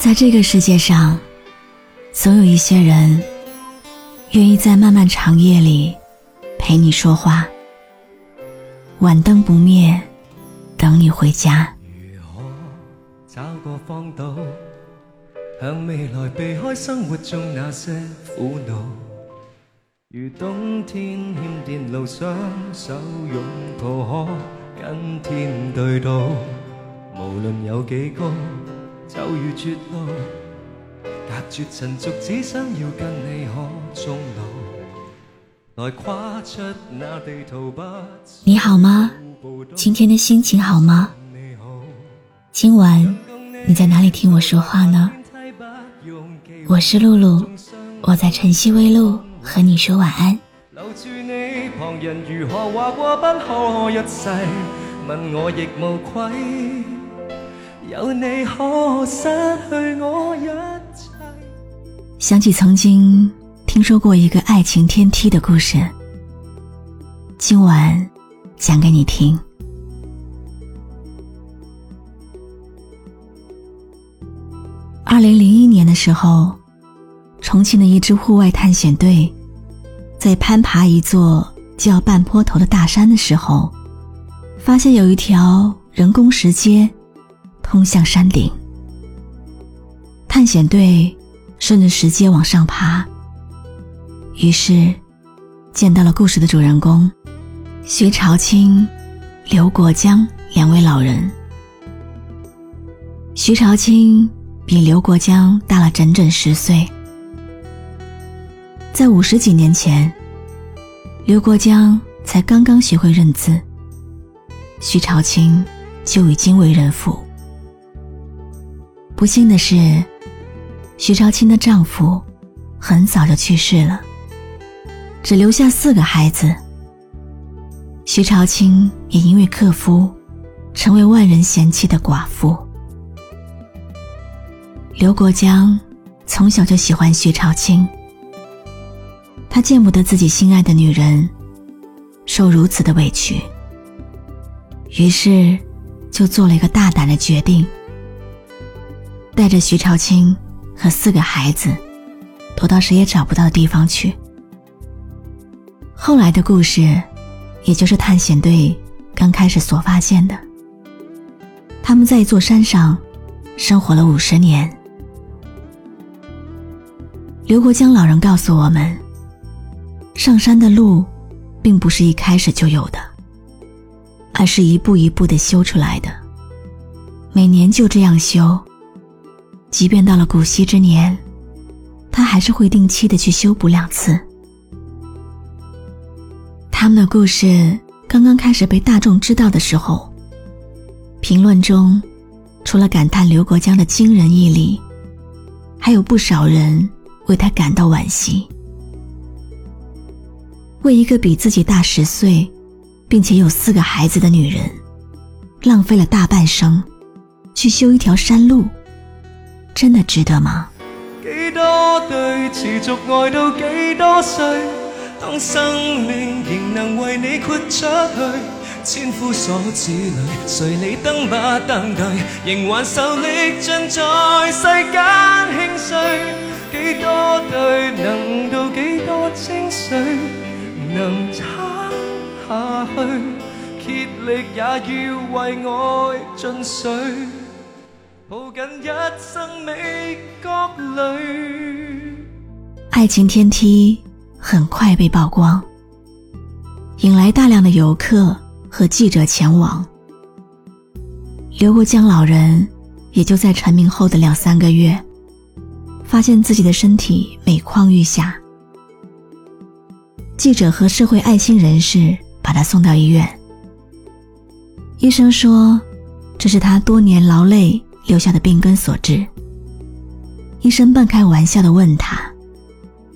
在这个世界上，总有一些人愿意在漫漫长夜里陪你说话，晚灯不灭，等你回家。如何找个方岛，向未来避开生活中那些苦恼？如冬天欠电路，双手拥抱，可跟天对赌。无论有几高，绝路，隔绝尘俗，只想要跟你可终老。来跨出那地图，不你好吗？今天的心情好吗？今晚你在哪里听我说话呢？我是露露，我在晨曦微露和你说晚安。留住你，旁人如何话过不可一世，问我亦无愧。有你可失去我一切。想起曾经听说过一个爱情天梯的故事，今晚讲给你听。二零零一年的时候，重庆的一支户外探险队在攀爬一座叫半坡头的大山的时候，发现有一条人工石阶通向山顶。探险队顺着石阶往上爬，于是见到了故事的主人公薛朝清、刘国江两位老人。徐朝清比刘国江大了整整十岁，在五十几年前，刘国江才刚刚学会认字，徐朝清就已经为人父。不幸的是，徐朝清的丈夫很早就去世了，只留下四个孩子。徐朝清也因为克夫，成为万人嫌弃的寡妇。刘国江从小就喜欢徐朝清，他见不得自己心爱的女人受如此的委屈，于是就做了一个大胆的决定，带着徐朝清和四个孩子躲到谁也找不到的地方去。后来的故事，也就是探险队刚开始所发现的，他们在一座山上生活了五十年。刘国江老人告诉我们，上山的路，并不是一开始就有的，而是一步一步的修出来的。每年就这样修，即便到了古稀之年，他还是会定期的去修补两次。他们的故事刚刚开始被大众知道的时候，评论中，除了感叹刘国江的惊人毅力，还有不少人。为他感到惋惜，为一个比自己大十岁，并且有四个孩子的女人，浪费了大半生，去修一条山路，真的值得吗？几多对持续爱到几多岁？当生命仍能为你豁出去，千夫所指里，谁理登不登对？仍还受力尽在世间轻碎。几多对能到几多清水，能撑下去，竭力也要为爱尽瘁，抱紧一生美角里。爱情天梯很快被曝光，引来大量的游客和记者前往。刘国江老人也就在成名后的两三个月。发现自己的身体每况愈下，记者和社会爱心人士把他送到医院。医生说，这是他多年劳累留下的病根所致。医生半开玩笑的问他：“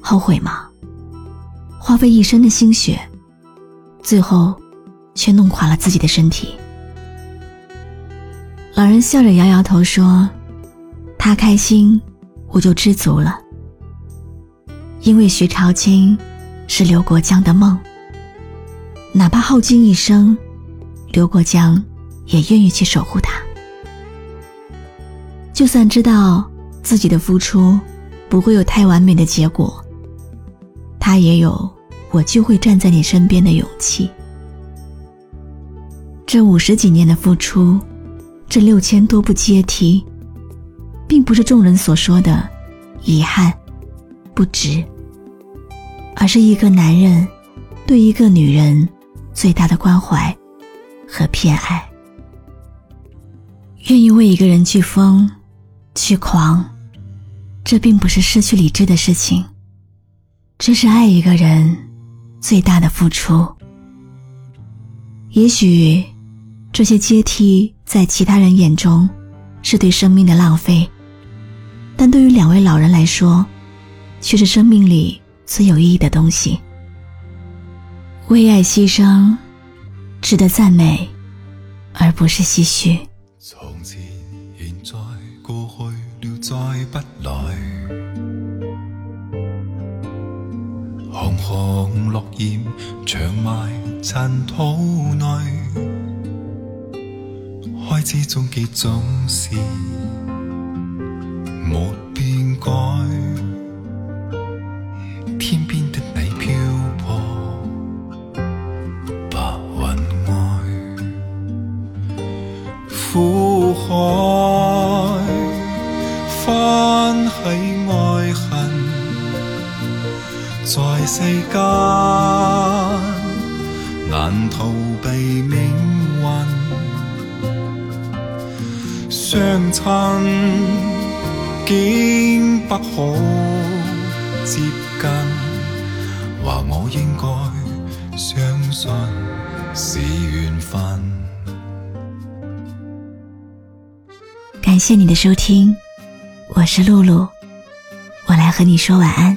后悔吗？花费一生的心血，最后却弄垮了自己的身体。”老人笑着摇摇头说：“他开心。”我就知足了，因为徐朝清是刘国江的梦，哪怕耗尽一生，刘国江也愿意去守护他。就算知道自己的付出不会有太完美的结果，他也有我就会站在你身边的勇气。这五十几年的付出，这六千多步阶梯，并不是众人所说的遗憾、不值，而是一个男人对一个女人最大的关怀和偏爱。愿意为一个人去疯、去狂，这并不是失去理智的事情，这是爱一个人最大的付出。也许这些阶梯在其他人眼中是对生命的浪费，但对于两位老人来说，却是生命里最有意义的东西。为爱牺牲，值得赞美，而不是唏嘘。再不来。红红落叶长埋尘土内，开始终结总是没在世间难逃避命运。相亲竟不可接近，话我应该相信是缘分。感谢你的收听，我是露露，我来和你说晚安。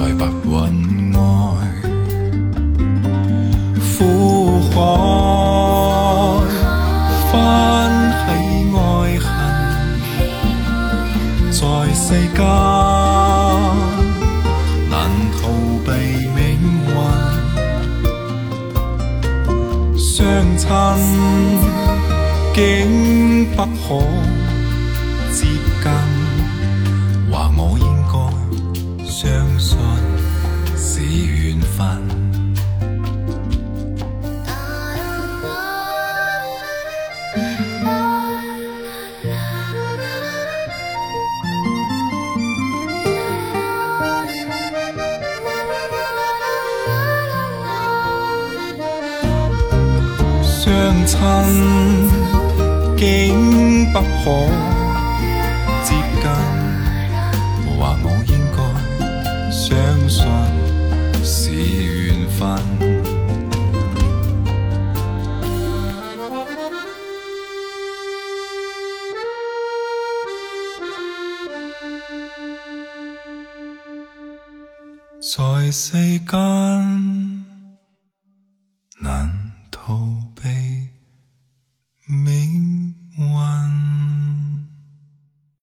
在白云外。苦海翻起爱恨，在世间难逃避命运，相亲竟不可竟不可接近，或我应该相信是缘分。在世间。